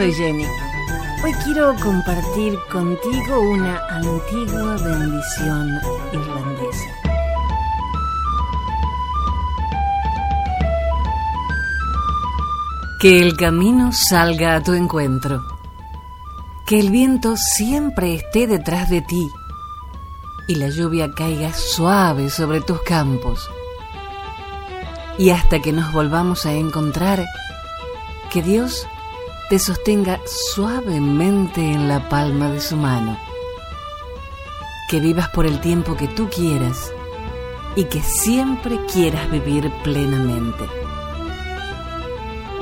soy Jenny. Hoy quiero compartir contigo una antigua bendición irlandesa. Que el camino salga a tu encuentro. Que el viento siempre esté detrás de ti y la lluvia caiga suave sobre tus campos. Y hasta que nos volvamos a encontrar, que Dios te sostenga suavemente en la palma de su mano. Que vivas por el tiempo que tú quieras y que siempre quieras vivir plenamente.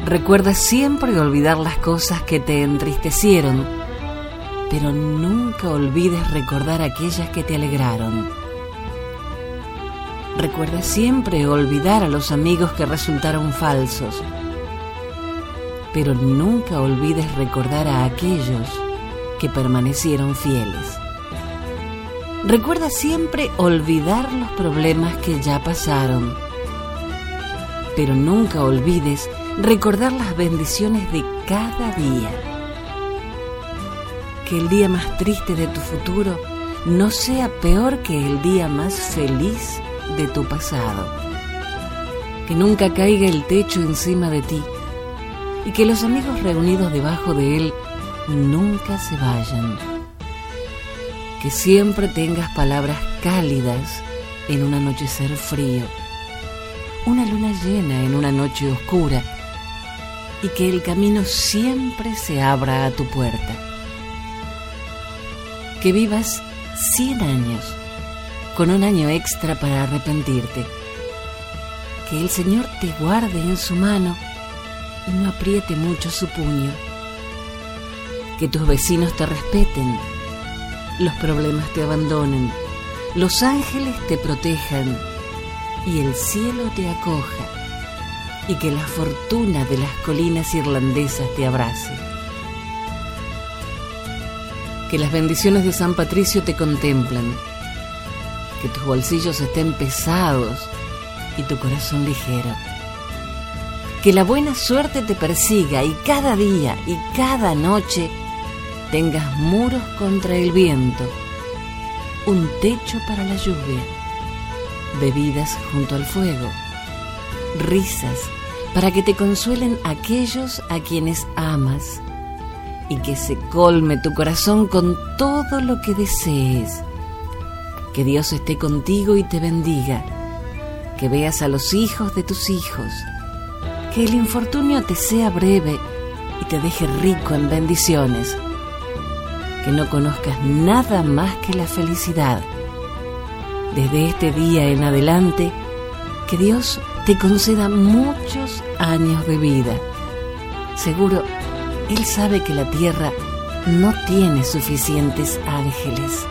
Recuerda siempre olvidar las cosas que te entristecieron, pero nunca olvides recordar aquellas que te alegraron. Recuerda siempre olvidar a los amigos que resultaron falsos pero nunca olvides recordar a aquellos que permanecieron fieles. Recuerda siempre olvidar los problemas que ya pasaron, pero nunca olvides recordar las bendiciones de cada día. Que el día más triste de tu futuro no sea peor que el día más feliz de tu pasado. Que nunca caiga el techo encima de ti y que los amigos reunidos debajo de él nunca se vayan. Que siempre tengas palabras cálidas en un anochecer frío, una luna llena en una noche oscura y que el camino siempre se abra a tu puerta. Que vivas 100 años con un año extra para arrepentirte. Que el Señor te guarde en su mano y no apriete mucho su puño. Que tus vecinos te respeten, los problemas te abandonen, los ángeles te protejan. Y el cielo te acoja. Y que la fortuna de las colinas irlandesas te abrace. Que las bendiciones de San Patricio te contemplen, que tus bolsillos estén pesados y tu corazón ligero que la buena suerte te persiga y cada día y cada noche tengas muros contra el viento, un techo para la lluvia, bebidas junto al fuego, risas para que te consuelen aquellos a quienes amas y que se colme tu corazón con todo lo que desees. Que Dios esté contigo y te bendiga, que veas a los hijos de tus hijos, que el infortunio te sea breve y te deje rico en bendiciones. Que no conozcas nada más que la felicidad. Desde este día en adelante, que Dios te conceda muchos años de vida. Seguro, Él sabe que la tierra no tiene suficientes ángeles.